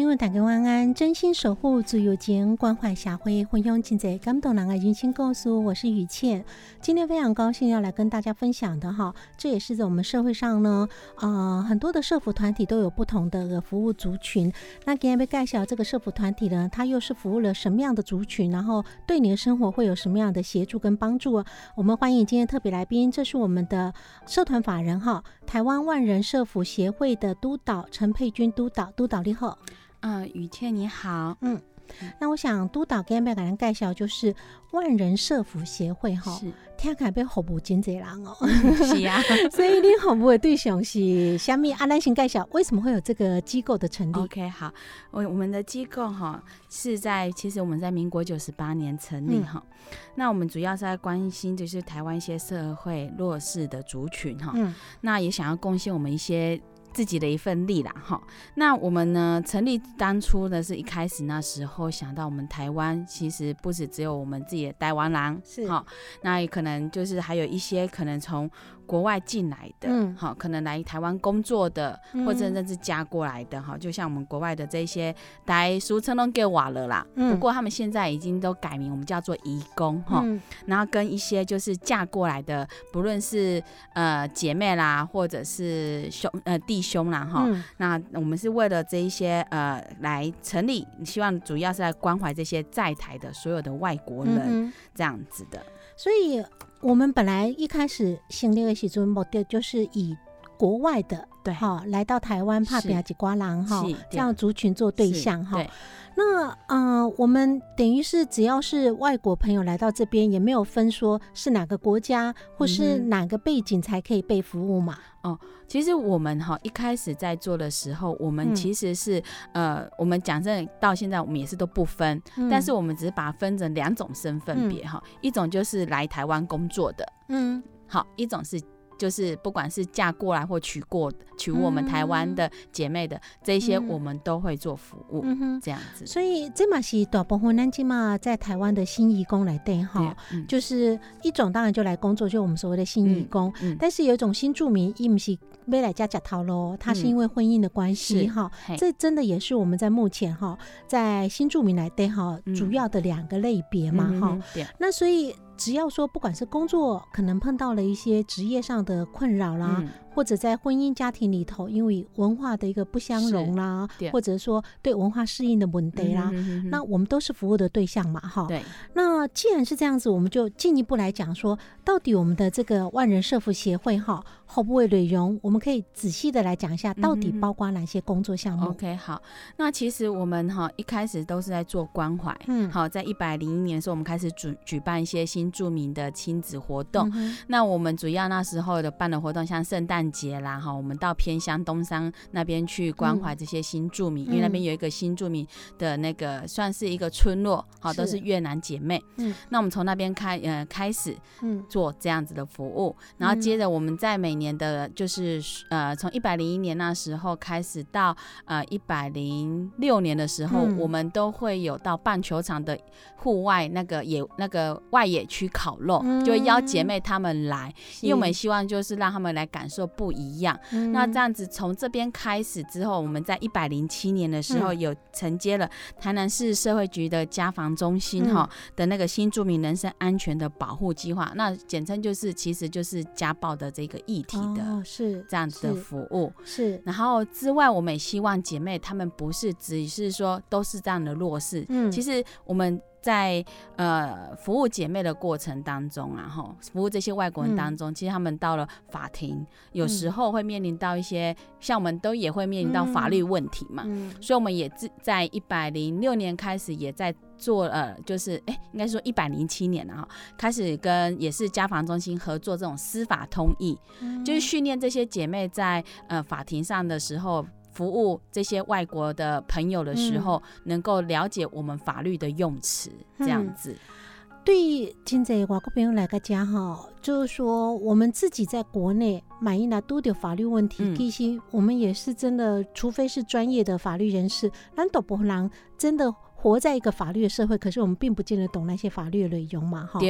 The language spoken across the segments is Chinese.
朋友，大家晚安！真心守护自由情，关怀社会，分享经济感动人的人生故事。我是雨倩，今天非常高兴要来跟大家分享的哈，这也是在我们社会上呢，呃，很多的社服团体都有不同的服务族群。那今天被介绍这个社服团体呢，它又是服务了什么样的族群？然后对你的生活会有什么样的协助跟帮助？我们欢迎今天特别来宾，这是我们的社团法人哈，台湾万人社服协会的督导陈佩君督导，督导你好。啊，雨倩你好，嗯，那我想督导跟要给人介绍就是万人社服协会哈，是。听起来被服务真济人哦，是啊，所以你服务的对象是虾米？阿兰先介绍为什么会有这个机构的成立？OK，好，我我们的机构哈是在其实我们在民国九十八年成立嗯哈，那我们主要是在关心就是台湾一些社会弱势的族群哈，嗯。那也想要贡献我们一些。自己的一份力啦，哈。那我们呢，成立当初呢，是一开始那时候想到我们台湾其实不止只有我们自己的台湾人，是哈。那也可能就是还有一些可能从国外进来的，嗯好，可能来台湾工作的，嗯或者甚至嫁过来的，哈，就像我们国外的这些，大家俗称都给瓦了啦。嗯不过他们现在已经都改名，我们叫做移工，哈。嗯然后跟一些就是嫁过来的，不论是呃姐妹啦，或者是兄呃弟兄啦，哈。嗯那我们是为了这一些呃来成立，希望主要是来关怀这些在台的所有的外国人、这样子的。所以我们本来一开始成立的时阵目的就是以国外的对。哈来到台湾怕是比亚吉瓜郎哈这样族群做对象哈。那呃，我们等于是只要是外国朋友来到这边，也没有分说是哪个国家或是哪个背景才可以被服务嘛。哦其实我们哈一开始在做的时候，我嗯。们其实是、呃，我们讲真的，到现在我们也是都不分，但是我们只是把它分成两种身份别哈，一种就是来台湾工作的，嗯。好，一种是就是不管是嫁过来或娶过娶我们台湾的姐妹的、这些，嗯我们都会做服务，嗯。这样子。所以这嘛是大部分咱今嘛在台湾的新移工来对哈，，嗯就是一种当然就来工作，就我们所谓的新移工。嗯，但是有一种新住民，伊不是未来加假逃咯，他是因为婚姻的关系哈。嘿这真的也是我们在目前哈，在新住民来对哈，嗯主要的两个类别嘛哈。那所以只要说，不管是工作可能碰到了一些职业上的困扰啦，或者在婚姻家庭里头，因为文化的一个不相容啦对，或者说对文化适应的问题啦，嗯哼哼哼那我们都是服务的对象嘛，哈。对，那既然是这样子，我们就进一步来讲说，到底我们的这个万人社服协会哈，后部位内容，我们可以仔细的来讲一下，到底包括哪些工作项目？OK，好，那其实我们哈一开始都是在做关怀，嗯好，在一百零一年的时候，我们开始举举办一些新著名的亲子活动。嗯那我们主要那时候的办的活动，像圣诞圣节啦，哈，我们到偏乡东山那边去关怀这些新住民，因为那边有一个新住民的那个算是一个村落，好，都是。越南姐妹。嗯，那我们从那边开呃开始，嗯，做这样子的服务，然后接着我们在每年的，就是呃从一百零一年那时候开始到呃一百零六年的时候，我们都会有到棒球场的户外那个野那个外野区烤肉，就会邀姐妹她们来，因为我们希望就是让他们来感受不一样。那这样子从这边开始之后，我们在一百零七年的时候有承接了台南市社会局的家防中心哈的那个新住民人身安全的保护计划，那简称就是其实就是家暴的这个议题的，是这样子的服务是。然后之外，我们也希望姐妹她们不是只是说都是这样的弱势，嗯，其实我们。在呃服务姐妹的过程当中啊，哈，服务这些外国人当中，其实他们到了法庭，有时候会面临到一些，像我们都也会面临到法律问题嘛，所以我们也自在一百零六年开始也在做，呃，就是哎，应该说一百零七年了哈，开始跟也是家防中心合作这种司法通译，就是训练这些姐妹在呃法庭上的时候。服务这些外国的朋友的时候，能够了解我们法律的用词，这样子。对于现在外国朋友来个讲哈，就是说我们自己在国内满意了都有法律问题，其实我们也是真的，除非是专业的法律人士，难道不能真的？活在一个法律的社会，可是我们并不见得懂那些法律的内容嘛，哈。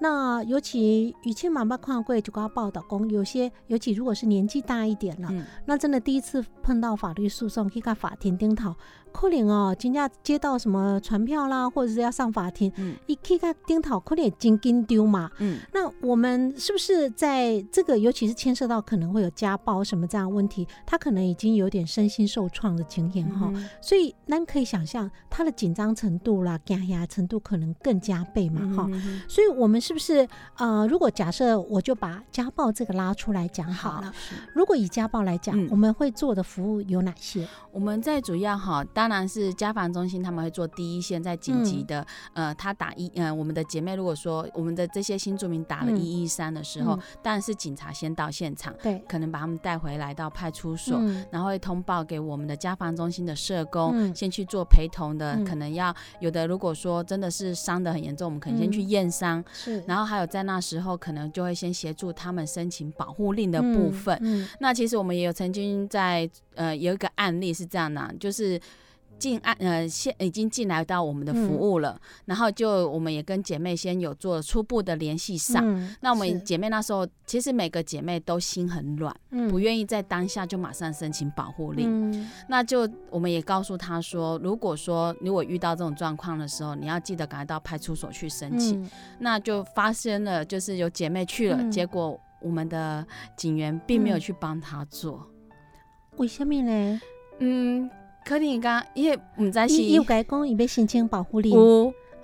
那尤其以前妈妈看过就刚报道讲，有些尤其如果是年纪大一点了，那真的第一次碰到法律诉讼，去看法庭顶头。可能哦，今天接到什么传票啦，或者是要上法庭，一去看丁讨，可能真紧丢嘛。嗯，那我们是不是在这个，尤其是牵涉到可能会有家暴什么这样问题，他可能已经有点身心受创的经验哈。所以，那可以想象他的紧张程度啦、压压程度可能更加倍嘛哈。所以，我们是不是呃，如果假设我就把家暴这个拉出来讲好了，如果以家暴来讲，我们会做的服务有哪些？我们在主要哈，当然是家防中心，他们会做第一线，在紧急的，呃，他打一，呃，我们的姐妹如果说我们的这些新住民打了一一三的时候，当然是警察先到现场，对，可能把他们带回来到派出所，然后会通报给我们的家防中心的社工，先去做陪同的，可能要有的，如果说真的是伤的很严重，我们可能先去验伤，是，然后还有在那时候可能就会先协助他们申请保护令的部分，那其实我们也有曾经在，呃，有一个案例是。是这样的，就是进案呃，现已经进来到我们的服务了，然后就我们也跟姐妹先有做初步的联系上。那我们姐妹那时候，其实每个姐妹都心很软，不愿意在当下就马上申请保护令。那就我们也告诉她说，如果说如果遇到这种状况的时候，你要记得赶快到派出所去申请。那就发生了，就是有姐妹去了，结果我们的警员并没有去帮她做，为什么呢？嗯，可能讲，因为唔知是有改讲，伊要申请保护令，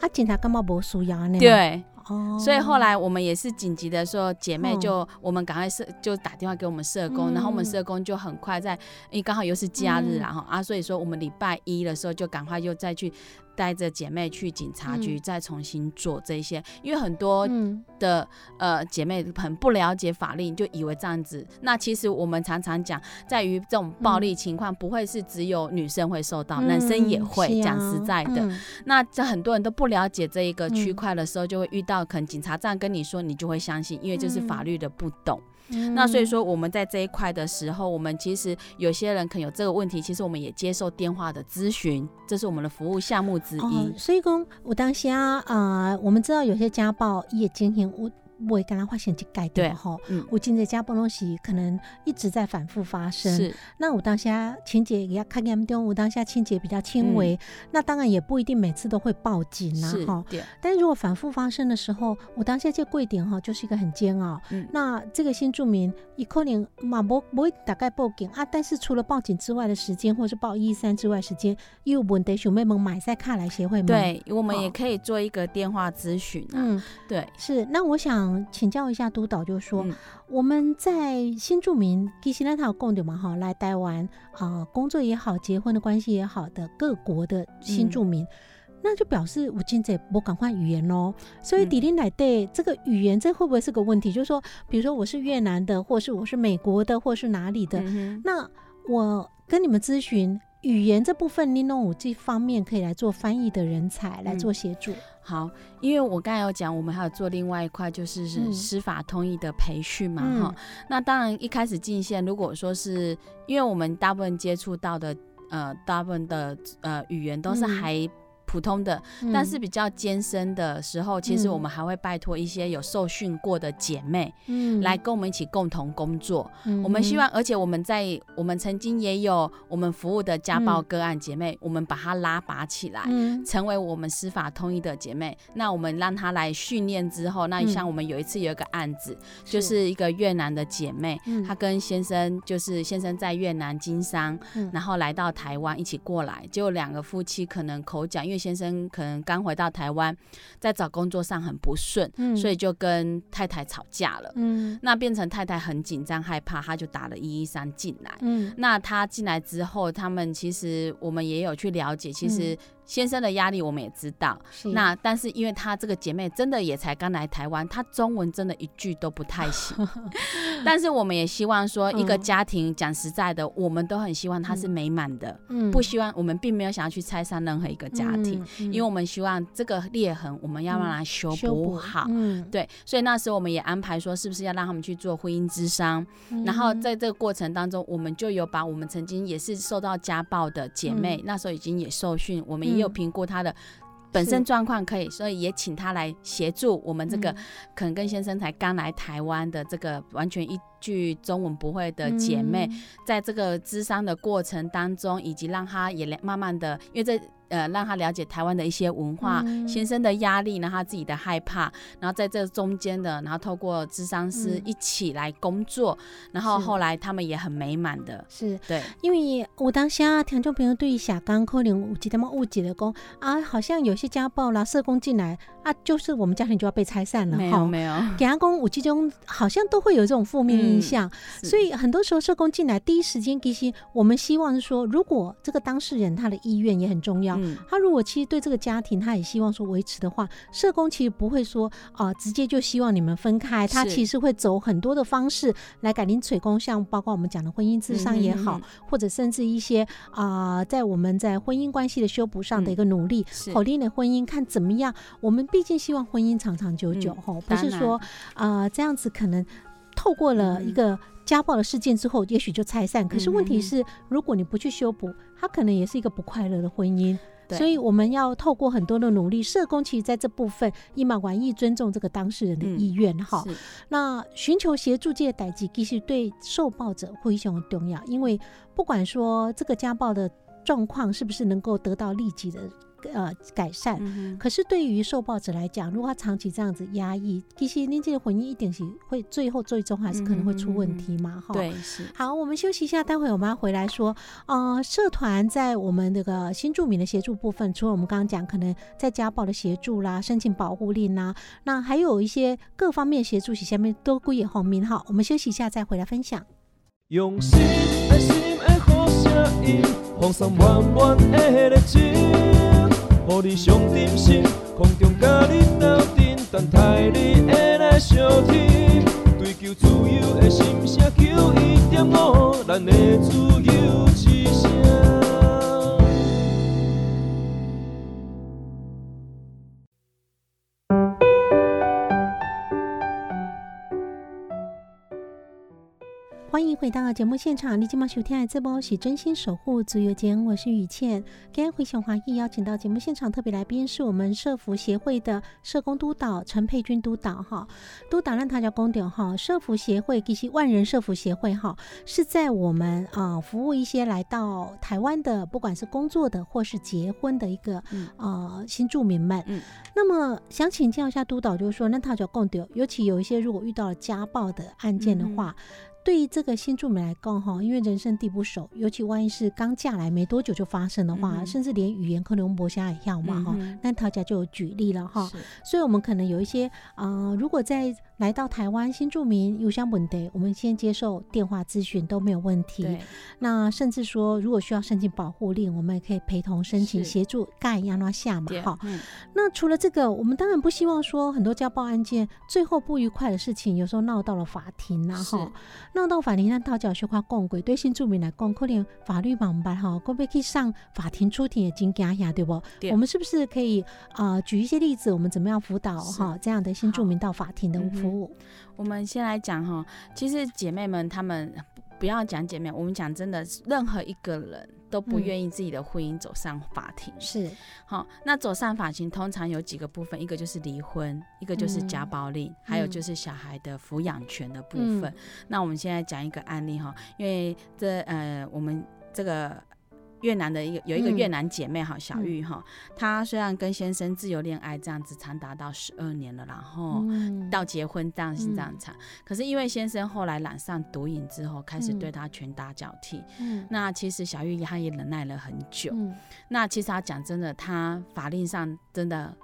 啊，警察感觉无需要呢？对，哦，所以后来我们也是紧急的说，姐妹就我们赶快社就打电话给我们社工，然后我们社工就很快在，因为刚好又是假日，然后啊，所以说我们礼拜一的时候就赶快又再去。带着姐妹去警察局再重新做这些，因为很多的呃姐妹很不了解法律，就以为这样子。那其实我们常常讲，在于这种暴力情况，不会是只有女生会受到，男生也会。讲实在的，那这很多人都不了解这一个区块的时候，就会遇到可能警察这样跟你说，你就会相信，因为就是法律的不懂。那所以说，我们在这一块的时候，我们其实有些人可能有这个问题，其实我们也接受电话的咨询，这是我们的服务项目之一。所以讲，我当下啊，我们知道有些家暴也进行我。不会跟他发现去改掉哈，我今在家暴东西可能一直在反复发生。是，那我当下情节也要看严重，我当下情节比较轻微，那当然也不一定每次都会报警啊哈。但是如果反复发生的时候，我当下这贵点哈，就是一个很煎熬。那这个新住民一可能嘛不不会大概报警啊，但是除了报警之外的时间，或者是报一三之外时间，有问题想妹们买在卡来协会吗？对，我们也可以做一个电话咨询啊。嗯，对，是。那我想。请教一下督导，就是说我们在新住民其实那套共的嘛哈，来台湾啊工作也好，结婚的关系也好的各国的新住民，那就表示我今在我赶快语言喽。所以迪林来对这个语言，这会不会是个问题？就是说，比如说我是越南的，或是我是美国的，或是哪里的，那我跟你们咨询。语言这部分，你弄五这方面可以来做翻译的人才来做协助。好，因为我刚才有讲，我们还有做另外一块，就是是司法通译的培训嘛，哈。那当然一开始进线，如果说是因为我们大部分接触到的，呃，大部分的呃语言都是还。普通的，但是比较艰深的时候，其实我们还会拜托一些有受训过的姐妹，嗯，来跟我们一起共同工作。我们希望，而且我们在我们曾经也有我们服务的家暴个案姐妹，我们把她拉拔起来，成为我们司法通译的姐妹。那我们让她来训练之后，那像我们有一次有一个案子，就是一个越南的姐妹，她跟先生就是先生在越南经商，然后来到台湾一起过来，结果两个夫妻可能口角，因为先生可能刚回到台湾，在找工作上很不顺，所以就跟太太吵架了。嗯，那变成太太很紧张害怕，他就打了一一三进来。嗯，那他进来之后，他们其实我们也有去了解，其实。先生的压力我们也知道，那但是因为她这个姐妹真的也才刚来台湾，她中文真的一句都不太行。但是我们也希望说，一个家庭讲实在的，我们都很希望它是美满的，不希望我们并没有想要去拆散任何一个家庭，因为我们希望这个裂痕我们要让它修补好。对，所以那时候我们也安排说，是不是要让他们去做婚姻之商？然后在这个过程当中，我们就有把我们曾经也是受到家暴的姐妹，那时候已经也受训，我们也。有评估他的本身状况可以，所以也请他来协助我们这个可能跟先生才刚来台湾的这个完全一句中文不会的姐妹，在这个咨商的过程当中，以及让他也慢慢的，因为这。呃，让他了解台湾的一些文化，先生的压力，然后他自己的害怕，然后在这中间的，然后透过智商师一起来工作，然后后来他们也很美满的，是。对，因为我当下听众朋友对于小刚可能有几他们误解的工啊，好像有些家暴啦，社工进来啊，就是我们家庭就要被拆散了，没有没有，给阿公五集中好像都会有这种负面印象，所以很多时候社工进来第一时间其实我们希望是说，如果这个当事人他的意愿也很重要。他如果其实对这个家庭，他也希望说维持的话，社工其实不会说啊，直接就希望你们分开。他其实会走很多的方式来改进水工，像包括我们讲的婚姻智商也好，或者甚至一些啊，在我们在婚姻关系的修补上的一个努力，好令的婚姻看怎么样。我们毕竟希望婚姻长长久久，吼，不是说啊这样子可能透过了一个家暴的事件之后，也许就拆散。可是问题是，如果你不去修补，他可能也是一个不快乐的婚姻。所以我们要透过很多的努力，社工其实在这部分，一马玩意尊重这个当事人的意愿，哈。那寻求协助这些代际，其实对受暴者非常重要，因为不管说这个家暴的状况是不是能够得到立即的。呃，改善。可是对于受暴者来讲，如果他长期这样子压抑，其实您这个婚姻一定是会最后最终还是可能会出问题嘛？哈。对，是。好，我们休息一下，待会我们要回来说，呃，社团在我们这个新住民的协助部分，除了我们刚刚讲可能在家暴的协助啦、申请保护令啦，那还有一些各方面协助，下面都归也后面哈。我们休息一下，再回来分享。用心爱心的好声音，放松满满的热情。予你上点心，空中甲你斗阵，等待你会来相听。追求自由的心声，求一点五，咱的自由之声。欢迎回到节目现场，你今晚收听的这波是真心守护自由间，我是雨倩。今天回想华裔邀请到节目现场特别来宾是我们社福协会的社工督导陈佩君督导哈，督导让他叫公点哈。社福协会其实万人社福协会哈，是在我们啊服务一些来到台湾的，不管是工作的或是结婚的一个呃新住民们。嗯，那么想请教一下督导，就是说那他叫公点，尤其有一些如果遇到了家暴的案件的话。对于这个新住民来讲，哈，因为人生地不熟，尤其万一是刚嫁来没多久就发生的话，甚至连语言可能不相一样嘛，哈，那他家就有举例了哈，所以我们可能有一些啊，如果在来到台湾新住民邮箱本地，我们先接受电话咨询都没有问题。那甚至说，如果需要申请保护令，我们也可以陪同申请协助盖亚拉下嘛。哈，那除了这个，我们当然不希望说很多家暴案件最后不愉快的事情，有时候闹到了法庭呐。哈，闹到法庭，那讨教学化共轨，对新住民来讲，可能法律盲办哈，可不可以上法庭出庭也经惊下，对不？我们是不是可以啊举一些例子，我们怎么样辅导哈这样的新住民到法庭的服务？我们先来讲哈，其实姐妹们她们不要讲姐妹，我们讲真的，任何一个人都不愿意自己的婚姻走上法庭。是，好，那走上法庭通常有几个部分，一个就是离婚，一个就是家暴令，还有就是小孩的抚养权的部分。那我们现在讲一个案例哈，因为这呃我们这个。越南的一个有一个越南姐妹哈，小玉哈，她虽然跟先生自由恋爱这样子长达到十二年了，然后到结婚这样是这样长，可是因为先生后来染上毒瘾之后，开始对她拳打脚踢。嗯，那其实小玉她也忍耐了很久。嗯，那其实她讲真的，她法令上真的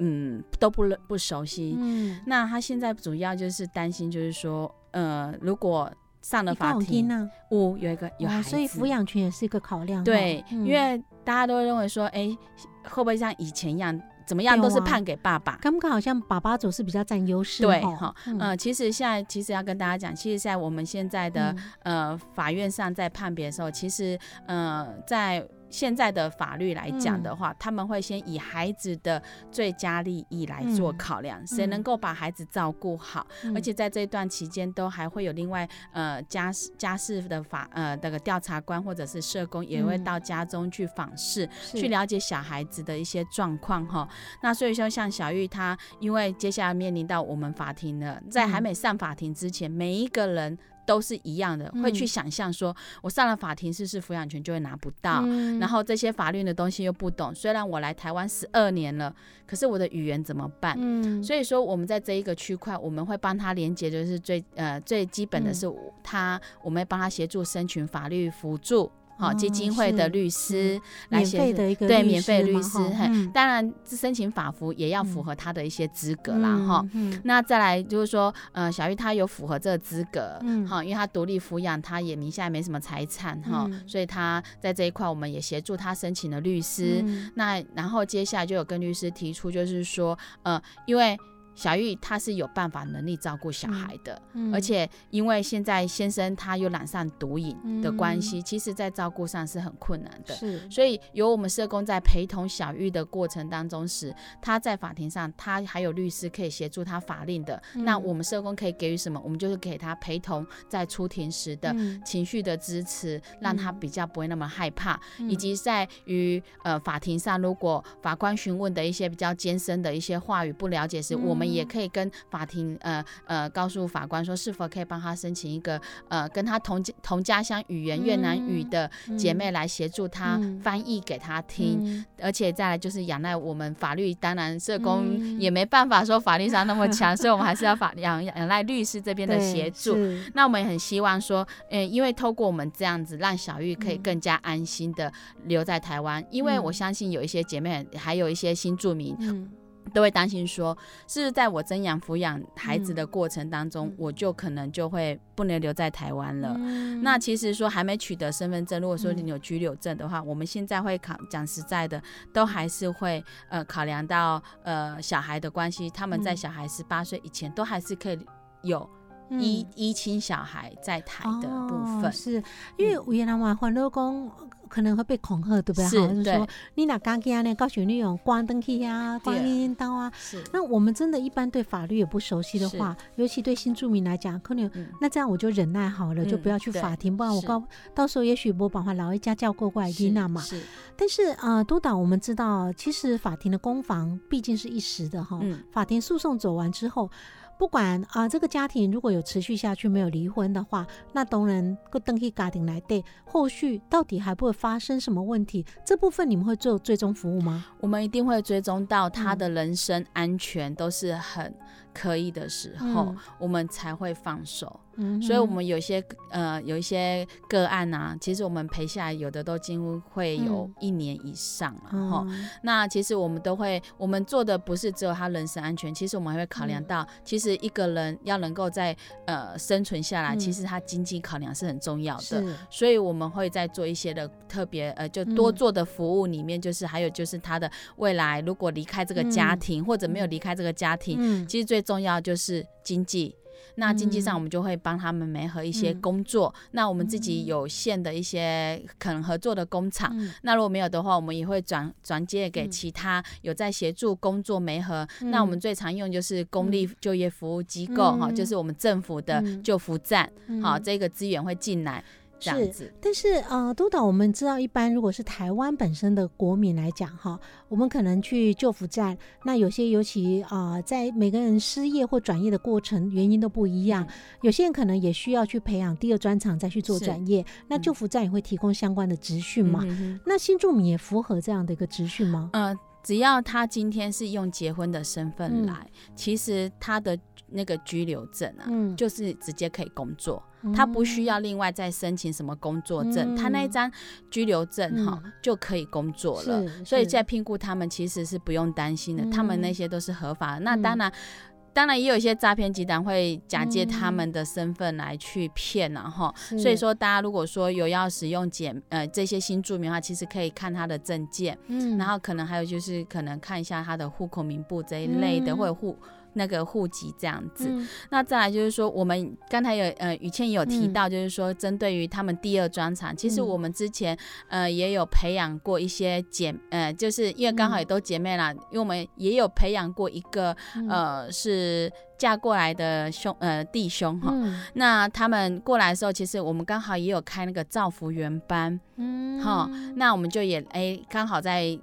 嗯都不不熟悉。嗯，那她现在主要就是担心，就是说呃如果。上了法庭，五有一个有孩子，所以抚养权也是一个考量。对，因为大家都认为说，哎，会不会像以前一样，怎么样都是判给爸爸？刚刚好像爸爸总是比较占优势。对，哈，嗯，其实现在其实要跟大家讲，其实，在我们现在的呃法院上在判别的时候，其实呃在。现在的法律来讲的话，他们会先以孩子的最佳利益来做考量，谁能够把孩子照顾好，而且在这段期间都还会有另外呃家事家事的法呃那个调查官或者是社工也会到家中去访视，去了解小孩子的一些状况哈。那所以说像小玉她，因为接下来面临到我们法庭了，在还没上法庭之前，每一个人。都是一样的，会去想象说，我上了法庭，是不是抚养权就会拿不到？然后这些法律的东西又不懂。虽然我来台湾十二年了，可是我的语言怎么办？所以说，我们在这一个区块，我们会帮他连接，就是最呃最基本的是他，我们帮他协助申请法律辅助。好，基金会的律师来写的一个对免费律师，当然申请法服也要符合他的一些资格啦，哈。那再来就是说，呃，小玉她有符合这个资格，哈，因为她独立抚养，她也名下没什么财产，哈，所以她在这一块我们也协助她申请了律师。那然后接下来就有跟律师提出，就是说，呃，因为。小玉她是有办法能力照顾小孩的，而且因为现在先生他又染上毒瘾的关系，其实在照顾上是很困难的。是，所以有我们社工在陪同小玉的过程当中时，他在法庭上，他还有律师可以协助他法令的。那我们社工可以给予什么？我们就是给他陪同在出庭时的情绪的支持，让他比较不会那么害怕，以及在于呃法庭上，如果法官询问的一些比较艰深的一些话语不了解时，我们也可以跟法庭呃呃告诉法官说，是否可以帮他申请一个呃跟他同同家乡语言越南语的姐妹来协助他翻译给他听，而且再来就是仰赖我们法律，当然社工也没办法说法律上那么强，所以我们还是要法仰仰赖律师这边的协助。那我们也很希望说，嗯，因为透过我们这样子，让小玉可以更加安心的留在台湾，因为我相信有一些姐妹，还有一些新住民。都会担心说，是不是在我增养抚养孩子的过程当中，我就可能就会不能留在台湾了。那其实说还没取得身份证，如果说你有居留证的话，我们现在会考讲实在的，都还是会呃考量到呃小孩的关系，他们在小孩十八岁以前都还是可以有依依亲小孩在台的部分。是因为原来嘛，很多公。可能会被恐吓，对不对？是，就是说你哪刚给啊？那高旋律用关灯去呀，关音刀啊。是。那我们真的一般对法律也不熟悉的话，尤其对新住民来讲，可能那这样我就忍耐好了，就不要去法庭，不然我告到时候也许我把话老一家叫过过来听那嘛。是。但是啊，督导，我们知道，其实法庭的攻防毕竟是一时的哈。嗯。法庭诉讼走完之后。不管啊，这个家庭如果有持续下去，没有离婚的话，那当然个登记家庭来对，后续到底还不会发生什么问题？这部分你们会做追踪服务吗？我们一定会追踪到他的人身安全都是很可以的时候，我们才会放手。所以，我们有些呃，有一些个案啊，其实我们陪下来，有的都几乎会有一年以上了哈。那其实我们都会，我们做的不是只有他人身安全，其实我们还会考量到，其实一个人要能够在呃生存下来，其实他经济考量是很重要的。所以我们会在做一些的特别呃，就多做的服务里面，就是还有就是他的未来，如果离开这个家庭或者没有离开这个家庭，其实最重要就是经济。那经济上，我们就会帮他们媒合一些工作。那我们自己有限的一些可能合作的工厂，那如果没有的话，我们也会转转借给其他有在协助工作媒合。那我们最常用就是公立就业服务机构哈，就是我们政府的就服站，好，这个资源会进来。是，但是呃，督导，我们知道，一般如果是台湾本身的国民来讲，哈，我们可能去救福站，那有些尤其啊，在每个人失业或转业的过程，原因都不一样，有些人可能也需要去培养第二专长再去做转业，那救福站也会提供相关的职训嘛？那新住民也符合这样的一个职训吗？呃，只要他今天是用结婚的身份来，其实他的那个居留证啊，就是直接可以工作。他不需要另外再申请什么工作证，他那一张居留证哈就可以工作了。所以在聘雇他们其实是不用担心的，他们那些都是合法的。那当然，当然也有一些诈骗集团会假借他们的身份来去骗然后，所以说大家如果说有要使用简呃这些新住民的话，其实可以看他的证件，嗯，然后可能还有就是可能看一下他的户口名簿这一类的，或者户。那个户籍这样子，那再来就是说，我们刚才有呃，雨倩也有提到，就是说针对于他们第二专场，其实我们之前呃也有培养过一些姐，呃，就是因为刚好也都姐妹啦，因为我们也有培养过一个呃是嫁过来的兄呃弟兄哈，那他们过来的时候，其实我们刚好也有开那个造福员班，嗯，哈，那我们就也哎刚好在。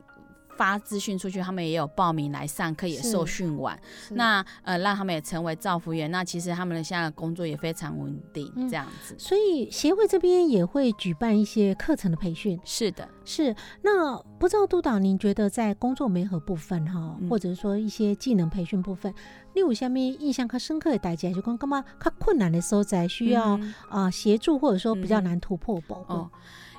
发资讯出去，他们也有报名来上课，也受训完。那呃，让他们也成为造福员。那其实他们的现在工作也非常稳定，这样子。所以协会这边也会举办一些课程的培训。是的，是。那不知道督导，您觉得在工作媒合部分哈，或者说一些技能培训部分，例如下面印象较深刻的大家就讲干嘛？较困难的时候在需要啊协助，或者说比较难突破保护。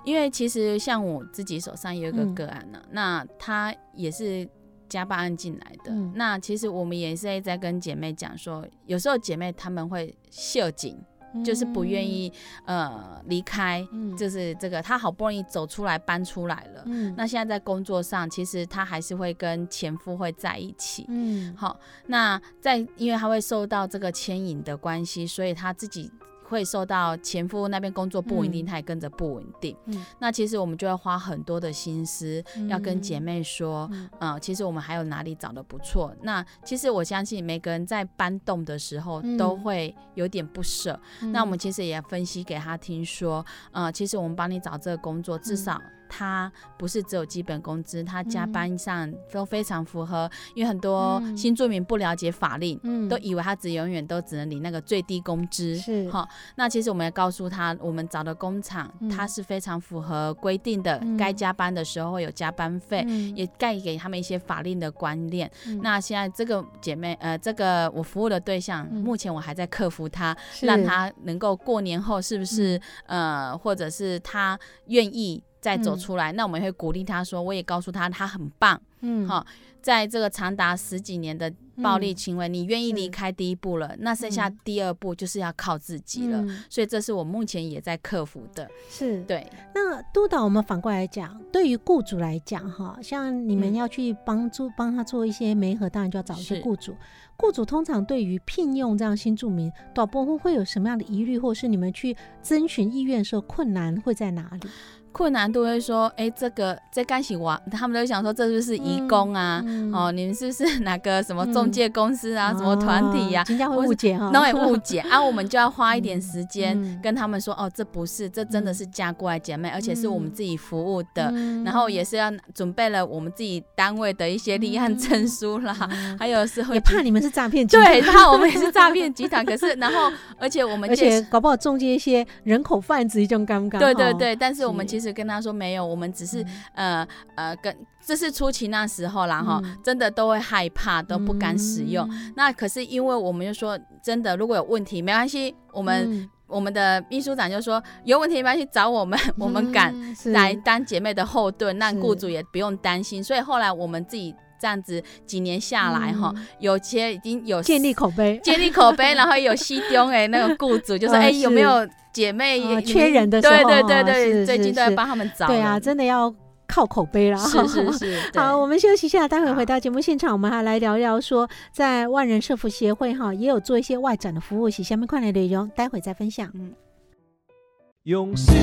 因为其实像我自己手上有一个个案呢，那他也是家暴案进来的。那其实我们也是在跟姐妹讲说，有时候姐妹他们会秀紧，就是不愿意呃离开，就是这个他好不容易走出来搬出来了。那现在在工作上，其实他还是会跟前夫会在一起。嗯，好，那在因为他会受到这个牵引的关系，所以他自己。会受到前夫那边工作不稳定，他也跟着不稳定。嗯，那其实我们就要花很多的心思，要跟姐妹说，嗯，其实我们还有哪里找的不错。那其实我相信每个人在搬动的时候都会有点不舍。那我们其实也分析给他听说，呃，其实我们帮你找这个工作，至少。他不是只有基本工资，他加班上都非常符合，因为很多新住民不了解法令，都以为他只永远都只能领那个最低工资。是。哈，那其实我们要告诉他，我们找的工厂，它是非常符合规定的，该加班的时候会有加班费，也带给他们一些法令的观念。那现在这个姐妹，呃，这个我服务的对象，目前我还在克服他，让他能够过年后是不是，呃，或者是他愿意。再走出来，那我们会鼓励他说，我也告诉他他很棒，嗯，好，在这个长达十几年的暴力行为，你愿意离开第一步了，那剩下第二步就是要靠自己了，所以这是我目前也在克服的，是。对。那督导，我们反过来讲，对于雇主来讲，哈，像你们要去帮助帮他做一些媒合，当然就要找一些雇主。雇主通常对于聘用这样新住民，导播会会有什么样的疑虑，或是你们去征询意愿的时候，困难会在哪里？困难都会说，哎，这个在干洗王，他们都想说这是不是义工啊？哦，你们是不是 哪个什么中介公司啊？什么团体呀？人家会误解哈，那会误解啊。我们就要花一点时间跟他们说，哦，这不是，这真的是嫁过来姐妹，而且是我们自己服务的，然后也是要准备了我们自己单位的一些立案证书啦，还有时候也怕你们是诈骗集团，对，怕我们也是诈骗集团。可是，然后而且我们而且搞不好中介一些人口贩子一种尴尬。对对对，但是我们其实。其实跟他说没有，我们只是呃呃跟这是初期那时候啦哈，真的都会害怕，都不敢使用。那可是因为我们就说，真的如果有问题没关系，我们我们的秘书长就说有问题没关系找我们，我们敢来当姐妹的后盾，让雇主也不用担心。所以后来我们自己。这样子几年下来哈，有些已经有建立口碑，建立口碑，然后有西东哎那个雇主就说哎有没有姐妹缺人的时候，对对对对，最近都在帮他们找。对啊，真的要靠口碑了。是是是。好，我们休息一下，待会回到节目现场，我们还来聊聊说，在万人社福协会哈也有做一些外展的服务，是下面快来内容，待会再分享。嗯。用心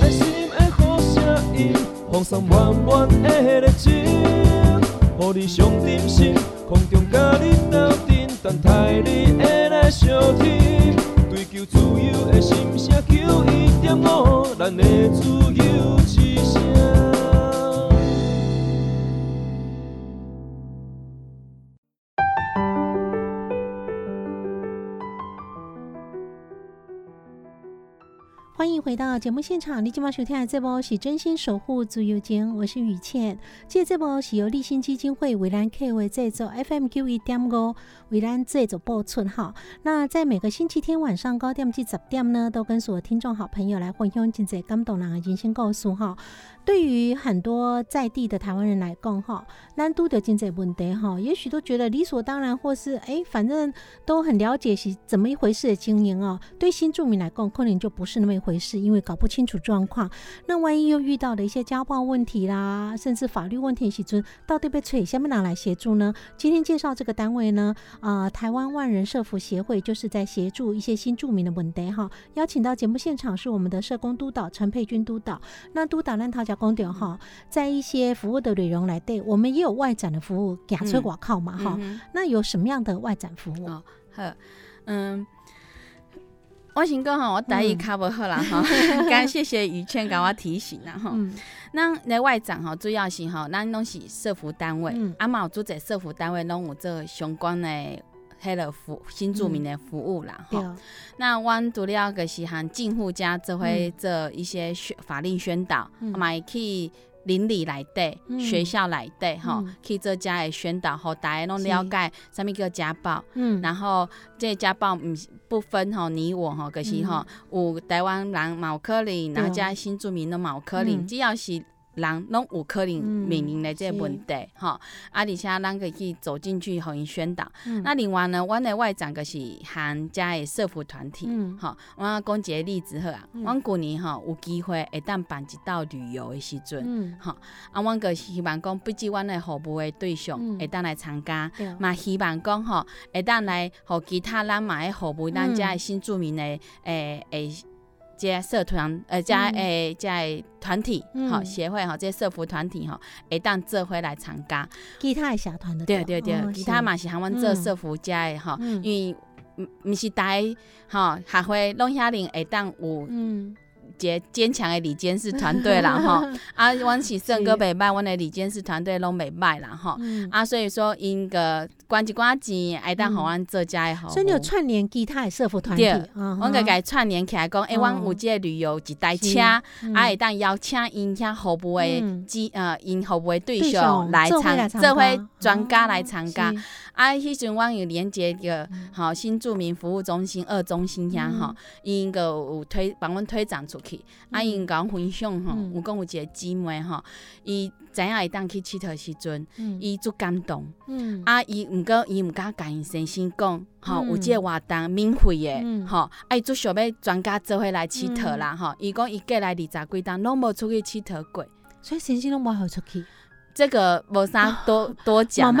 心心的的好声音，放上满满热情。予你上真心，空中甲你斗阵，等待你会来相听。追求自由的心声，求一点五，咱的自由之声。欢迎回到节目现场，你今晚收听的这波是真心守护自由间，我是雨倩。借这波是由立新基金会为咱 K 为制作 FMQ 一点五为咱制作播出哈。那在每个星期天晚上九点至十点呢，都跟所有听众好朋友来分享真侪感动人的人生故事哈。对于很多在地的台湾人来讲，哈，难度的经济问题，哈，也许都觉得理所当然，或是哎，反正都很了解是怎么一回事的经营哦。对新住民来讲，可能就不是那么一回事，因为搞不清楚状况。那万一又遇到了一些家暴问题啦，甚至法律问题，时阵到底被催下面哪来协助呢？今天介绍这个单位呢，啊，台湾万人社福协会，就是在协助一些新住民的问题，哈。邀请到节目现场是我们的社工督导陈佩君督导，那督导让他讲。公调哈，在一些服务的内容来对，我们也有外展的服务，给吹广靠嘛哈。那有什么样的外展服务？好，嗯，我先讲哈，我待遇卡不好啦哈，感谢谢于倩给我提醒啦哈。那那外展哈，主要是哈，咱拢是社服单位，阿嘛有做在社服单位拢有做相关的。迄个服新住民的服务啦，哈。那阮除了个是含进户家做会做一些宣法令宣导，嘛去邻里来底、学校来底，哈，去做家的宣导，吼大家拢了解啥物叫家暴。嗯。然后这家暴唔不分吼你我吼，可是吼有台湾人毛可能，然后加新住民的毛可能，只要是。人拢有可能面临的这个问题，吼，啊，而且咱可以去走进去，互因宣导。那另外呢，阮的外长个是含遮的社服团体，吼，我讲一个例子好啊，阮过年吼有机会会当办一道旅游的时阵，吼，啊，阮个希望讲不止阮的服务的对象会当来参加，嘛希望讲吼会当来互其他人嘛会服务咱遮的新住民的诶诶。这社团，呃，加诶，加团体，好协会，哈，这些社服团体，哈，会当做回来参加。其他的社团的，对。对对，其他嘛是。喊阮做社服家的，哈，因为毋毋是大，哈，学会拢遐人会当有。坚坚强的李监事团队啦 哈，啊，阮是算个袂歹，阮的李监事团队拢袂歹啦哈，啊，所以说因个关一寡钱，爱当互阮做家的好。所以你有串联其他的社福团体，阮个甲串联起来讲，诶，阮有即个旅游一台车，啊，会当邀请因遐服务的机呃，因服务的对象来参，这回专家来参加。啊，迄阵阮有连接个吼新住民服务中心二中心遐吼，因个有推帮阮推展出去，啊，因甲阮分享吼，有讲有一个姊妹吼，伊知影会当去佚佗时阵，伊足感动，啊，伊毋过伊毋敢甲因先生讲，吼，有即个活动免费的，吼，啊，伊足想要全家做伙来佚佗啦，吼，伊讲伊过来二十几单拢无出去佚佗过，所以先生拢无好出去。这个无啥多多讲，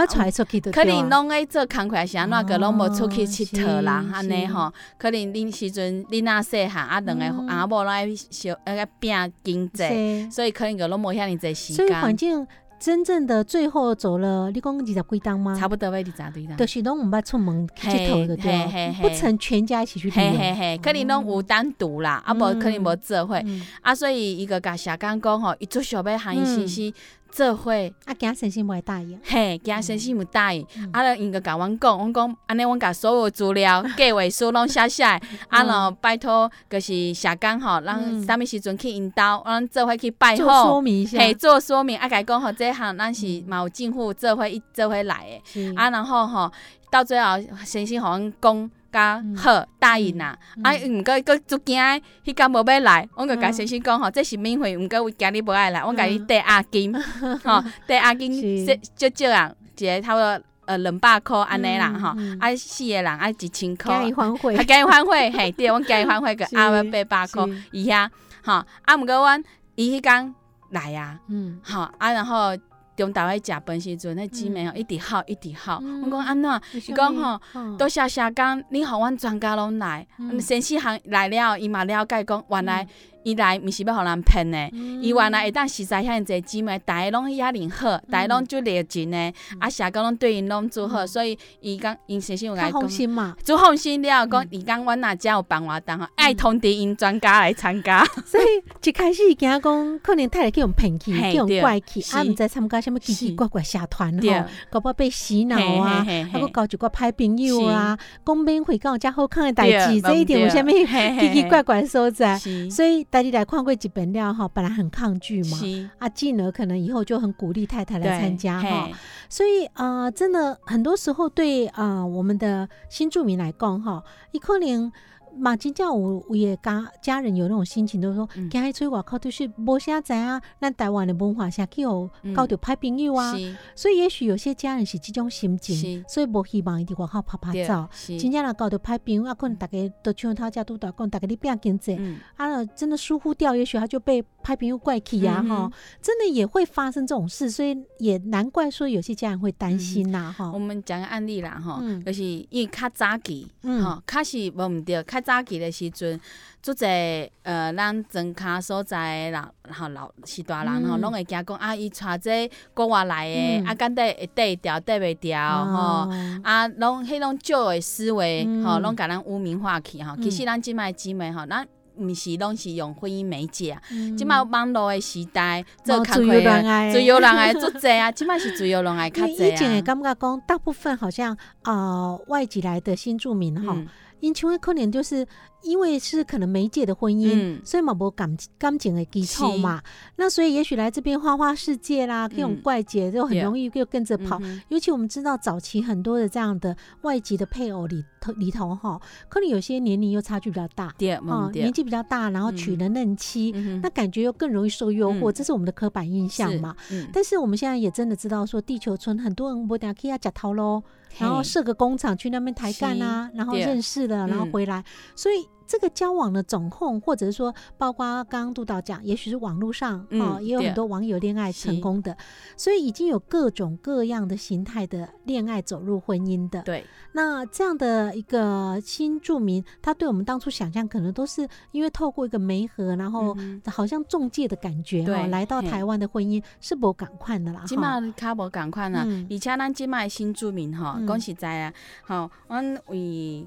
可能拢爱做工课是安怎个拢无出去佚佗啦，安尼吼。可能恁时阵恁那细汉啊，两个阿某拢爱小那个拼经济，所以可能个拢无遐尼济时间。所以环境真正的最后走了，你讲二十几档吗？差不多要二十几档。就是拢毋捌出门佚佗的对，不曾全家一起去旅游。可能拢有单独啦，啊无可能无做伙。啊，所以伊个甲社工讲吼，伊最想要喊伊先生。做伙。啊，惊先生不会答应，嘿，惊先生唔答应，啊，了因个甲阮讲，阮讲安尼，阮甲所有资料、计划书拢写下来，啊，然后拜托，就是社工吼，咱啥物时阵去因兜，咱做伙去拜做访说，明一下，嘿，做说明，啊，甲伊讲吼，这项咱是嘛有政府做伙一做伙来诶，啊，然后吼，到最后先生互阮讲。甲好答应啦，啊，毋过佫足惊，迄工无要来，阮佫甲先生讲吼，这是免费，毋过有今日无爱来，阮甲伊缀押金，吼，缀押金是。少少少人，一个差不多呃两百箍安尼啦，吼啊四个人啊一千箍，惊伊反悔啊，，今日反悔，嘿，对，阮今日反悔个是。啊要八百箍是。以遐，吼，啊，毋过阮伊迄工来啊，嗯，吼，啊，然后中昼咧食饭时阵，迄姊妹吼一直哭一直哭，嗯。阮讲安怎？伊讲吼，嗯都谢谢讲，你互阮专家拢来，嗯。先生行来了，伊嘛了解讲，原来伊来毋是要互人骗的。嗯。伊原来会当实在遐尼侪姊妹，逐个拢遐尼好，逐个拢足热情的，啊，社工拢对因拢足好，所以伊讲因先生有甲他放伊讲，心嘛，足放心了，讲伊讲阮若遮有办活动吼，爱通知因专家来参加。所以一开始伊惊讲，可能太太去用骗去，嘿去用怪去，是啊，毋知参加什物奇奇怪怪社团对。吼，搞不被洗脑啊，啊，佮交一寡歹朋友啊，讲免费讲有遮好看的代志，对这一点有啥物奇奇怪怪的所在。所以带你来看过几本料哈，本来很抗拒嘛，是，啊，进而可能以后就很鼓励太太来参加哈。所以呃，真的很多时候对啊、呃我们的新住民来讲哈，一可能嘛真正有有也家家人有那种心情，都是说，嗯。今日出去外口就是无啥知啊，咱台湾的文化下去有交到歹朋友啊，是。所以也许有些家人是这种心情，所以无希望伊伫外口拍拍对照。真正若交到歹朋友啊，可能大家都像他家都在讲，大家你变经济，嗯，啊，真的疏忽掉，也许他就被拍朋友怪气呀、嗯哈、哼真的也会发生这种事，所以也难怪说有些家人会担心呐、哈、我们讲个案例啦，吼、嗯。就是因为较早期，嗯。吼、较是无毋对，较早期的时阵，足侪呃，咱庄卡所在的人，吼老是大人吼，嗯拢、会惊讲啊，伊带这国外来的，嗯啊，敢得会缀调缀袂调吼。哦啊，拢迄种旧的思维，嗯吼、拢甲咱污名化去吼。嗯其实咱即摆姊妹吼，咱毋是拢是用婚姻媒介即摆网络的时代，做工哦自由恋爱的自由人爱足济啊，即摆是自由人爱较因为以前。感觉讲，大部分好像呃外籍来的新住民吼，嗯因为可能就是因为是可能媒介的婚姻，嗯。所以嘛无感感情的基础嘛，那所以也许来这边花花世界啦，这种嗯怪姐就很容易就跟着跑。嗯尤其我们知道早期很多的这样的外籍的配偶里头里头哈，可能有些年龄又差距比较大，嗯，年纪比较大，然后娶了嫩妻，嗯那感觉又更容易受诱惑，嗯这是我们的刻板印象是嘛。嗯，但是我们现在也真的知道说，地球村很多人不等可以要假逃喽，然后嘿。设个工厂去那边抬干啊，然后对认识了，然后嗯。回来，所以这个交往的总控，或者是说，包括刚刚杜导讲，也许是网络上嗯哦，也有很多网友恋爱成功的，所以已经有各种各样的形态的恋爱走入婚姻的。对，那这样的一个新住民，他对我们当初想象可能都是因为透过一个媒合，然后嗯好像中介的感觉哈、对来到台湾的婚姻是不赶快的啦。即哈马较无共款啊嗯，而且咱即摆新住民吼嗯，讲实在啊，好，阮为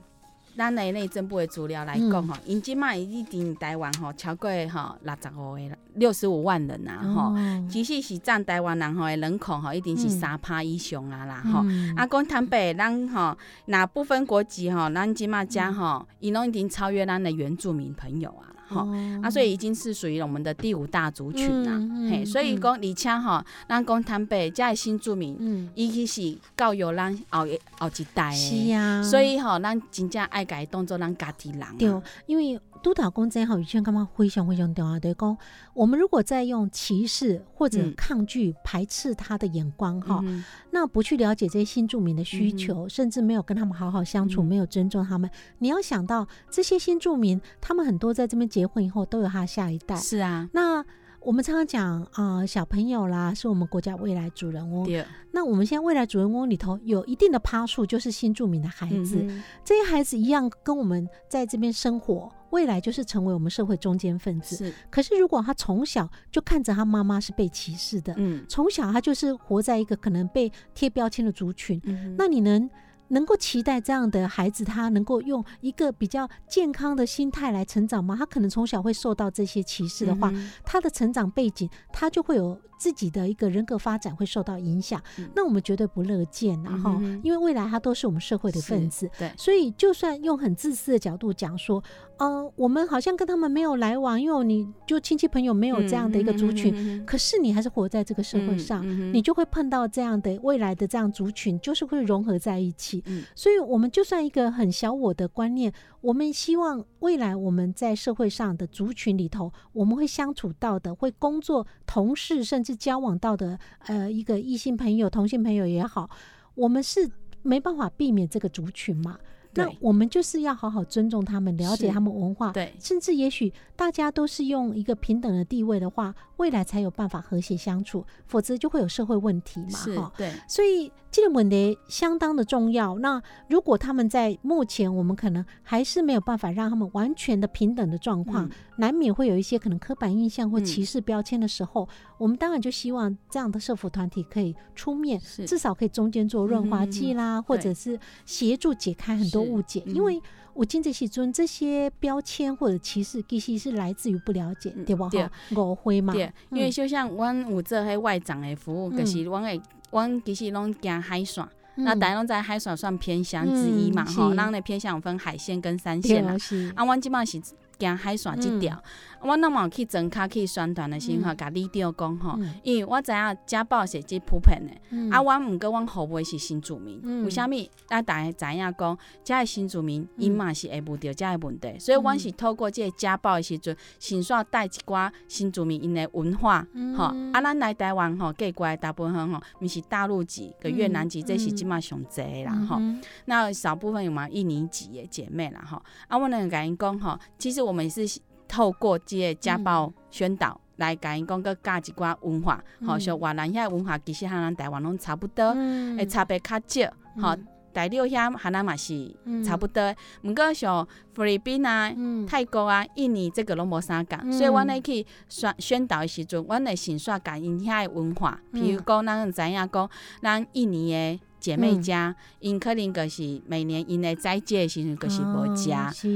咱的内政部的资料来嗯。讲吼，因即卖已经台湾吼超过吼六十五个六十五万人呐吼，哦。其实是占台湾人吼的人口吼，一定是嗯。三趴以上啊啦吼。嗯。啊，讲坦白，咱吼若不分国籍吼，咱即卖遮吼，伊拢已经超越咱的原住民朋友啊，吼、哦。啊，所以已经是属于我们的第五大族群啦、嗯嗯嘿，所以嗯。讲而且吼，咱讲坦白，遮的新住民，嗯，伊其是教育咱后一后一代是啊，所以吼，咱真正爱甲伊当做咱家己人、啊。对，因为督导公真好，以前干嘛非常非常重要的讲，我们如果在用歧视或者嗯。抗拒、排斥他的眼光哈、嗯那不去了解这些新住民的需求，甚至没有跟他们好好相处，嗯。没有尊重他们，你要想到这些新住民，他们很多在这边结婚以后都有他的下一代，。是啊，那我们常常讲啊、呃小朋友啦，是我们国家未来主人翁。对，那我们现在未来主人翁里头有一定的趴数，就是新住民的孩子。嗯这些孩子一样跟我们在这边生活，未来就是成为我们社会中间分子。是，可是如果他从小就看着他妈妈是被歧视的，嗯从小他就是活在一个可能被贴标签的族群，嗯，那你能能够期待这样的孩子，他能够用一个比较健康的心态来成长吗？他可能从小会受到这些歧视的话，他的成长背景，他就会有自己的一个人格发展会受到影响。那我们绝对不乐见呐，哈，因为未来他都是我们社会的分子。对，所以就算用很自私的角度讲说，呃，我们好像跟他们没有来往，因为你就亲戚朋友没有这样的一个族群，可是你还是活在这个社会上，你就会碰到这样的未来的这样族群，就是会融合在一起。嗯，所以，我们就算一个很小我的观念，我们希望未来我们在社会上的族群里头，我们会相处到的，会工作、同事，甚至交往到的，呃，一个异性朋友、同性朋友也好，我们是没办法避免这个族群嘛。那我们就是要好好尊重他们，了解他们文化，对，甚至也许大家都是用一个平等的地位的话，未来才有办法和谐相处，否则就会有社会问题嘛，哈，对，所以这个问题相当的重要。那如果他们在目前，我们可能还是没有办法让他们完全的平等的状况，难免会有一些可能刻板印象或歧视标签的时候，我们当然就希望这样的社服团体可以出面，至少可以中间做润滑剂啦，或者是协助解开很多。误解，因为我经这些尊这些标签或者歧视，其实是来自于不了解，对吧？哈，误会嘛。对，因为就像阮有做迄外长的服务，就是阮会，阮其实拢行海线，那大家拢在海线算偏乡之一嘛，吼，咱的偏乡分海线跟山线啦。啊，阮基本上是行海线即条。我那么去增卡去宣传的时候，甲你调讲吼，因为我知影家暴是即普遍的，啊，我毋过阮服务是新住民，为虾米？啊，大家知影讲，遮个新住民因嘛是会遇到遮个问题，所以阮是透过即个家暴的时阵，先煞带一寡新住民因的文化，吼，啊，咱来台湾吼，过过来大部分吼，毋是大陆籍、个越南籍，这是即嘛上侪啦，吼。那少部分有嘛印尼籍的姐妹啦，吼。啊，我能甲因讲吼，其实我们是。透过即个家暴宣导来甲因讲，个教一寡文化，吼，像越南遐文化其实和咱台湾拢差不多，会差别较少，吼。大陆遐和咱嘛是差不多，毋过像菲律宾啊、泰国啊、印尼这个拢无啥共，所以阮咧去宣宣导的时阵，阮会先煞甲因遐的文化，譬如讲咱知影讲，咱印尼的。姐妹家，因可能就是每年因的斋戒的时阵，就是无食，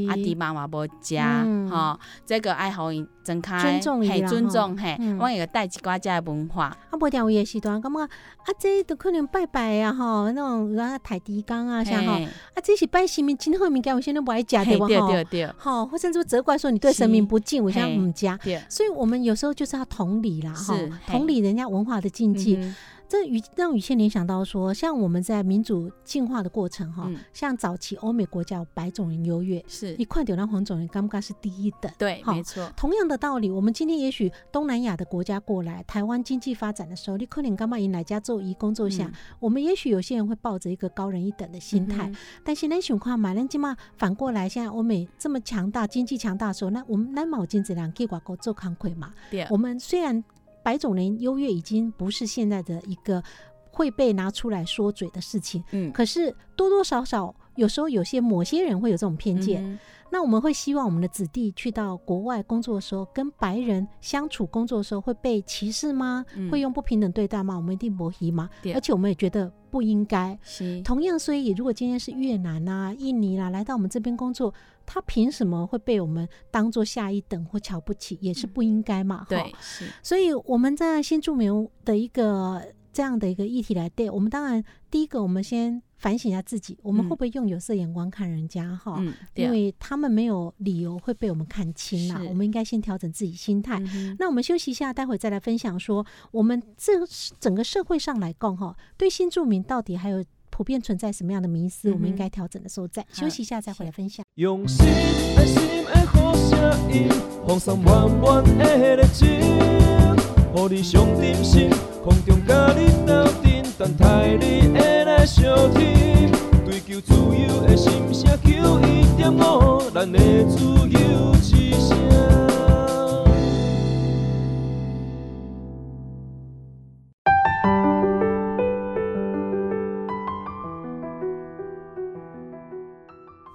阿弟妈妈无食，吼，这个爱好因睁开，嘿，尊重嘿，我也带一寡家的文化。啊，无条有诶时段，感觉啊，这都可能拜拜啊，吼，那种啊抬地缸啊，像吼，啊，这是拜神明，今后物件我现在不爱食对不？对对对，好，或甚至责怪说你对神明不敬，我现在唔加。所以我们有时候就是要同理啦，哈，同理人家文化的禁忌。这语让语倩联想到说，像我们在民主进化的过程哈，像早期欧美国家白种人优越，是一块点让黄种人刚刚是第一等，对，没错。同样的道理，我们今天也许东南亚的国家过来，台湾经济发展的时候，你可能干嘛迎来家做义工作下，我们也许有些人会抱着一个高人一等的心态，但现在情况嘛，那起码反过来，现在欧美这么强大，经济强大的时候，那我们南毛巾子量给外国做康亏嘛？对，我们虽然。白种人优越已经不是现在的一个会被拿出来说嘴的事情，嗯，可是多多少少有时候有些某些人会有这种偏见，那我们会希望我们的子弟去到国外工作的时候，跟白人相处工作的时候会被歧视吗？会用不平等对待吗？我们一定不疑吗？而且我们也觉得不应该。同样，所以如果今天是越南啊、印尼啦来到我们这边工作。他凭什么会被我们当做下一等或瞧不起？也是不应该嘛？对，是。所以我们在新住民的一个这样的一个议题来对，我们当然第一个，我们先反省一下自己，我们会不会用有色眼光看人家？哈，嗯，因为他们没有理由会被我们看清啦。我们应该先调整自己心态。那我们休息一下，待会再来分享说，我们这整个社会上来讲，哈，对新住民到底还有。普遍存在什么样的迷思？我们应该调整的时候再休息一下，再回来分享。用心爱心的好声音，放送满满的热情，予你上点心，空中甲你斗阵，等待你的来相听。追求自由的心声，求一点五，咱的自由之声。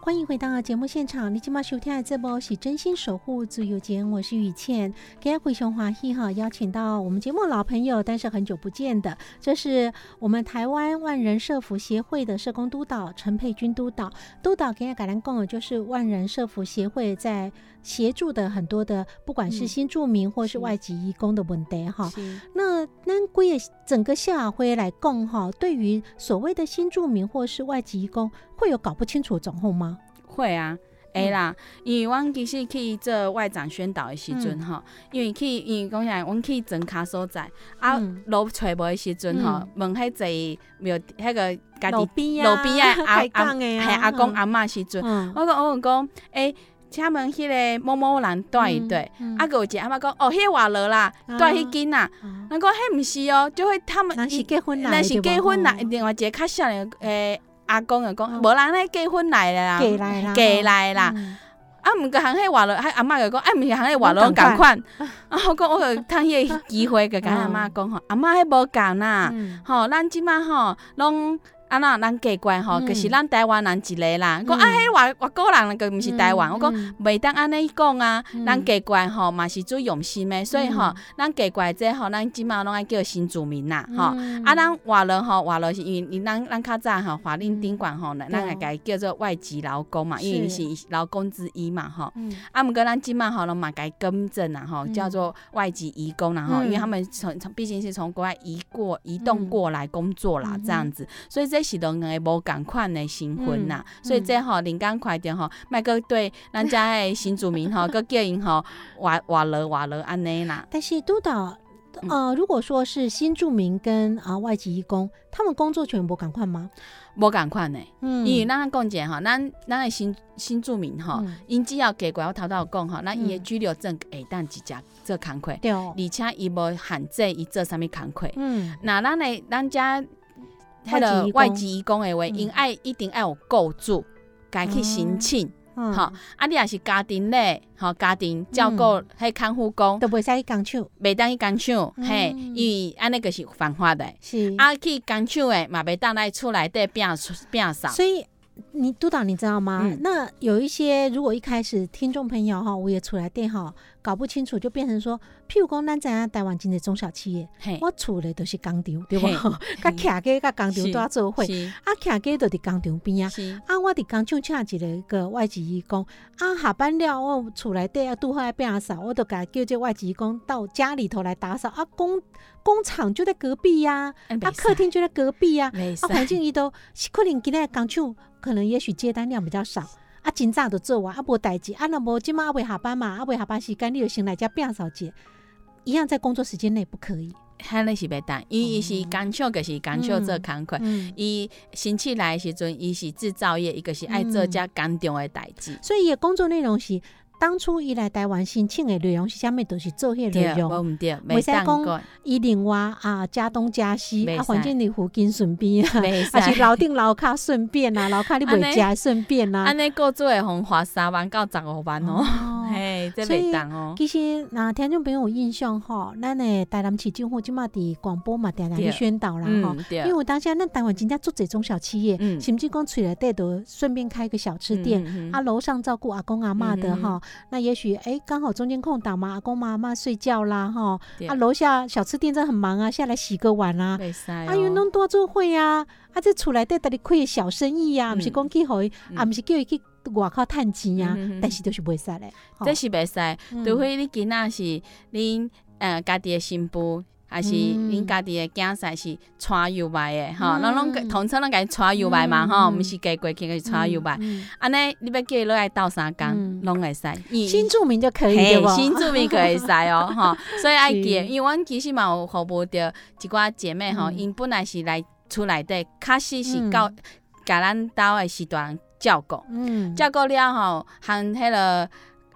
欢迎回到节目现场。你今晚收听的这波是真心守护自由节，我是雨倩。今天回熊华裔哈，邀请到我们节目老朋友，但是很久不见的，这是我们台湾万人社福协会的社工督导陈佩君督导。督导今天改良共有就是万人社福协会在协助的很多的，不管是新住民或是外籍义工的问题哈。那那归整个夏会来讲哈，对于所谓的新住民或是外籍义工，会有搞不清楚状况吗？会啊，会啦，因为阮其实去做外长宣导的时阵吼，因为去因为讲起来，阮去整卡所在啊，路揣无的时阵吼，问迄个庙迄个家己路边啊阿阿系阿公阿嬷时阵，我讲我讲，诶，请问迄个某某人带一对，啊，有一个阿嬷讲，哦，迄个外落啦，带迄间呐，人讲迄毋是哦，就会他们那是结婚啦，那是结婚啦，另外一个较少年诶。阿公就讲，无人咧结婚来啦，嫁来啦，啊，毋过行迄话落，迄阿嬷就讲，啊，毋是行迄话落共款，啊，我讲我就趁迄个机会，就甲阿嬷讲吼，阿嬷迄无共啦，吼，咱即满吼拢。啊那咱嫁怪吼，就是咱台湾人一个啦。讲啊，迄外外国人个毋是台湾。我讲袂当安尼讲啊，咱嫁怪吼嘛是最用心的，所以吼，咱嫁怪这吼，咱即满拢爱叫新住民啦，吼。啊，咱外人吼，外人是因为咱咱较早吼，华令宾馆吼，咱会改叫做外籍劳工嘛，因为是劳工之一嘛，吼。啊，毋过咱即满吼，拢嘛改更正啦，吼，叫做外籍移工啦，吼，因为他们从从毕竟是从国外移过移动过来工作啦，这样子，所以这是两个无共款的身份呐，所以这吼灵感快点吼，卖个对咱家的新住民吼，个叫因吼活活了活了安尼啦。但是督导，呃，如果说是新住民跟啊外籍义工，他们工作全部共款吗？无共款呢，嗯，因为咱讲者吼，咱咱的新新住民吼，因只要给过我头头讲吼，咱伊的居留证会当一只做工课，对，而且伊无限制伊做啥物工课，嗯，那咱的咱家。迄个外籍义工的话，因爱一定爱有雇主，家去申请，吼。啊，你也是家庭咧，吼，家庭照顾迄看护工，都袂使去工厂，袂当去工厂，嘿，因为安尼个是犯法的。是啊，去工厂诶，嘛袂当来厝内底变变扫。所以。你督导，你知道吗？那有一些，如果一开始听众朋友哈，我也出来电哈，搞不清楚，就变成说，譬如讲，咱在台湾经济中小企业，我厝咧都是工厂，对不？甲 徛家甲工厂都要做伙，啊，徛家都伫工厂边啊，啊，我伫工厂请一个个外籍义工，啊，下班了，我厝内底啊，拄好要变扫，我都甲叫这外籍义工到家里头来打扫，啊，工工厂就在隔壁呀，啊，客厅就在隔壁呀，啊，环境伊都是可能今日工厂。可能也许接单量比较少，啊，今早都做完，啊，无代志，啊，那无今嘛未下班嘛，啊，未下班时间你就先来家变扫节，一样在工作时间内不可以。迄个是袂当，伊伊是工厂，个是工厂做工课，伊星期来时阵，伊是制造业，一个是爱做遮工重的代志，所以工作内容是。当初伊来台湾申请的内容是啥物？都是做迄内容，袂使讲伊另外啊加东加西啊，反正你附近顺便啊，还是楼顶楼卡顺便啊，楼卡你袂食顺便啊。安尼够做会红花三万到十五万哦，嘿，这袂当哦。其实那听众朋友有印象吼，咱的台南市政府即嘛伫广播嘛，常常去宣导啦吼。因为当下咱台湾真正做这中小企业，甚至讲出来带都顺便开个小吃店，啊楼上照顾阿公阿妈的哈。那也许哎，刚好中间空档嘛，阿公阿妈睡觉啦，哈，啊，楼下小吃店真很忙啊，下来洗个碗啊，啊，员弄多做会啊，啊，这厝内底搭里开小生意呀，不是讲去互伊，啊，毋是叫伊去外口趁钱啊，但是都是袂使嘞，这是袂使，除非你囡仔是恁呃家己的新妇。还是恁家己的囝婿是带油麦的吼，咱拢同村拢甲伊带油麦嘛吼，毋是嫁过去个带油麦。安尼你要叫伊落来斗相共，拢会使。新住民就可以对新住民可以使哦 吼。所以爱记，因为阮其实嘛有服务着一寡姐妹吼，因本来是来厝内底，确实是到甲咱兜的时段照顾，照顾了吼，含迄个。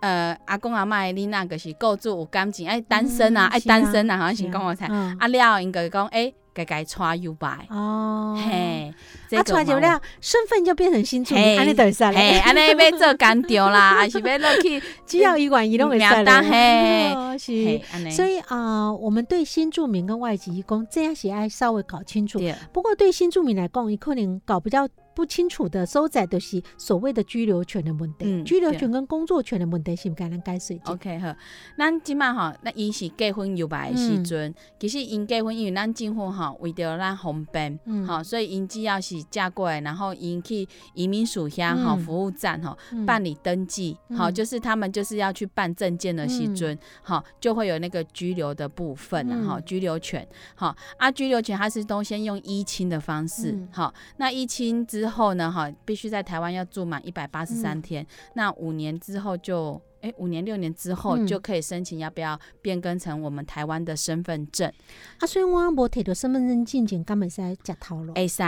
呃，阿公阿妈，恁那个是构筑有感情，哎，单身啊，哎，单身啊，好像是讲我猜，啊了，应该讲，哎，家家带油白哦，嘿，啊，出来就了，身份就变成新住民，安尼得使嘞。安尼要做干掉啦，还是要落去？只要一万一拢会使嘞。是，所以啊，我们对新住民跟外籍义工这样是，爱稍微搞清楚。不过对新住民来讲，伊可能搞比较。不清楚的收窄的是所谓的居留权的问题，居留权跟工作权的问题是不该咱解释。OK 好，咱即马吼，那伊是结婚有白的时阵，其实因结婚因为咱政府吼为着咱方便，好，所以因只要是嫁过来，然后因去移民署遐吼服务站吼办理登记，好，就是他们就是要去办证件的时阵，好，就会有那个居留的部分然后居留权，好，啊居留权它是都先用依亲的方式，好，那依亲之后呢，哈，必须在台湾要住满一百八十三天。那五年之后就，哎，五年六年之后就可以申请要不要变更成我们台湾的身份证。啊，所以我无摕到身份证进前，根本是在食头路。会使，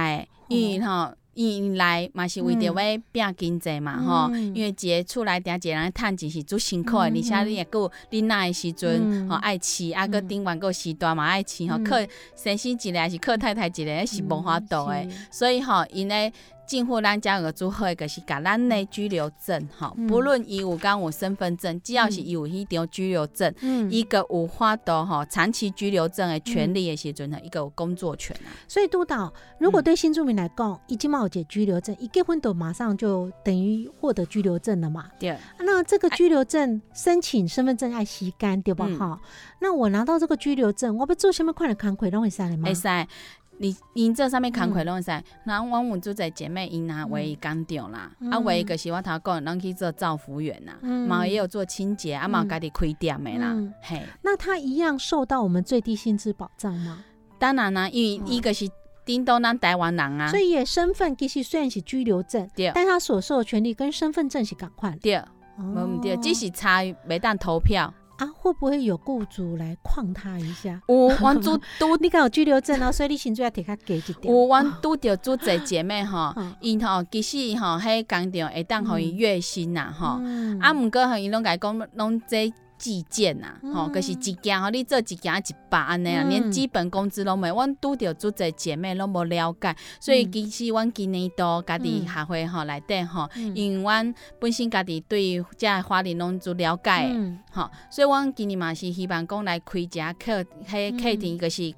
因为吼。因来嘛是为着要拼经济嘛吼，因为一个厝内定一个人趁钱是足辛苦的，而且你也够恁那的时阵吼爱饲，啊个顶完够时段嘛爱饲吼，靠先生一个还是靠太太一个是无法度的，所以吼因咧。进户咱家个做好一个是甲咱的居留证哈，不论伊有刚有身份证，只要是有迄张居留证，一个有法度哈长期居留证的权利的时阵呢，一个工作权啊。所以督导，如果对新住民来讲，已经冒解居留证，一结婚都马上就等于获得居留证了嘛？对。那这个居留证申请身份证爱吸干对吧？哈，那我拿到这个居留证，我要做什么款的工课拢会使吗？会使。你因这上面工课拢会使，那我们做在姐妹因拿为工厂啦，啊为一个是我头讲，咱去做造福员呐，嘛也有做清洁，啊嘛家己开店的啦，嘿。那他一样受到我们最低薪资保障吗？当然啦，因为一个是叮咚咱台湾人啊，所以身份其实虽然是居留证，对，但他所受的权利跟身份证是共款，对，无毋对，只是差没当投票。啊，会不会有雇主来诓他一下？有，阮拄拄你敢有拘留证哦，所以你薪水要提他给一点。有，阮拄着做者姐妹吼，因吼其实吼迄工厂会当互伊月薪呐吼，啊，毋过吼伊拢甲伊讲拢这。计件呐，吼，可是一件吼，你做一件一百安尼啊，连基本工资拢没。阮拄着做者姐妹拢无了解，所以其实阮今年都家己学会吼内底吼，因为阮本身家己对这花莲拢做了解，吼，所以阮今年嘛是希望讲来开一下课，迄课程个是。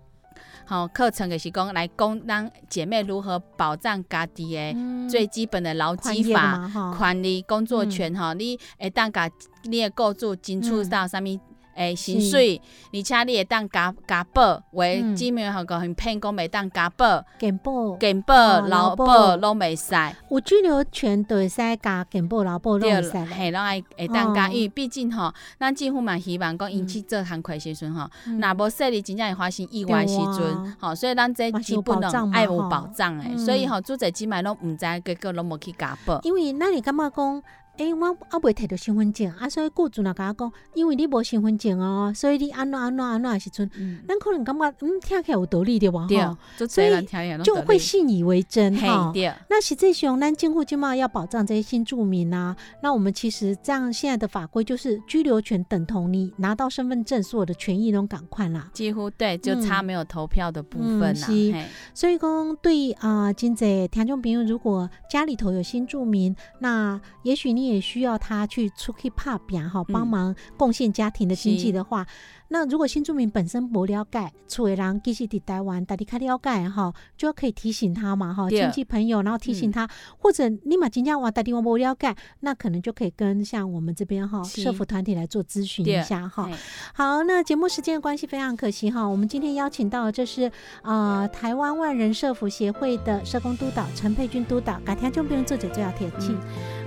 好，课程就是讲来讲，咱姐妹如何保障家己的最基本的劳基法、权利、工作权哈。你会当甲你的雇主争取到啥物？诶，薪水，而且你会当加加保，为姊妹好个很骗讲袂当加保、减保、减保、劳保拢袂使。有居留权都会使加减保、劳保拢会使。嘿，拢爱会当加，因为毕竟吼，咱政府嘛希望讲因去做行亏时阵吼，若无说你真正会发生意外时阵，吼，所以咱这基本能爱有保障诶。所以吼，做者姊妹拢毋知结果拢无去加保。因为那你感觉讲？诶，我啊未摕到身份证，啊，所以雇主若甲我讲，因为你无身份证哦，所以你安怎安怎安怎时阵，咱可能感觉嗯听起来有道理对吧？哈，所以就会信以为真哈。那实际上，咱政府今嘛要保障这些新住民啊，那我们其实这样现在的法规就是居留权等同你拿到身份证所有的权益那种赶快啦，几乎对，就差没有投票的部分啦。所以讲对啊，今在听众朋友，如果家里头有新住民，那也许你。你也需要他去出去怕表哈，帮忙贡献家庭的经济的话，那如果新住民本身不了解，厝的人继续伫台湾，大家较了解哈，就可以提醒他嘛哈，亲戚朋友，然后提醒他，或者你嘛今天话大地方不了解，那可能就可以跟像我们这边哈社服团体来做咨询一下哈。好，那节目时间的关系非常可惜哈，我们今天邀请到这是啊台湾万人社服协会的社工督导陈佩君督导，改天就不用做这最要铁气，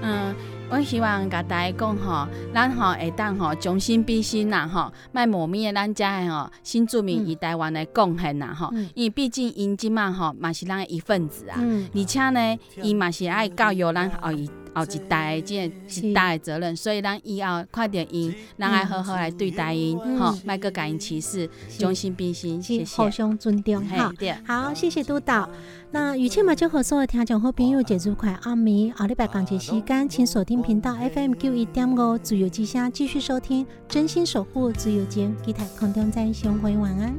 嗯。我希望甲大家讲吼，咱吼会当吼将心比心呐吼，卖磨灭咱遮的吼新住民以台湾的贡献呐吼，因为毕竟因即嘛吼嘛是咱一份子啊，而且呢，伊嘛是爱教育咱后一后一代即一代的责任，所以咱以后快点因，咱爱好好来对待因吼，卖个感恩歧视，将心比心，谢谢，互相尊重哈，好，谢谢督导。那雨倩嘛就和所有听众好朋友节祝快阿弥，下礼拜港节时间，请锁定频道 FM 九一点五自由之声，继续收听真心守护自由间，期待空中再相会，晚安。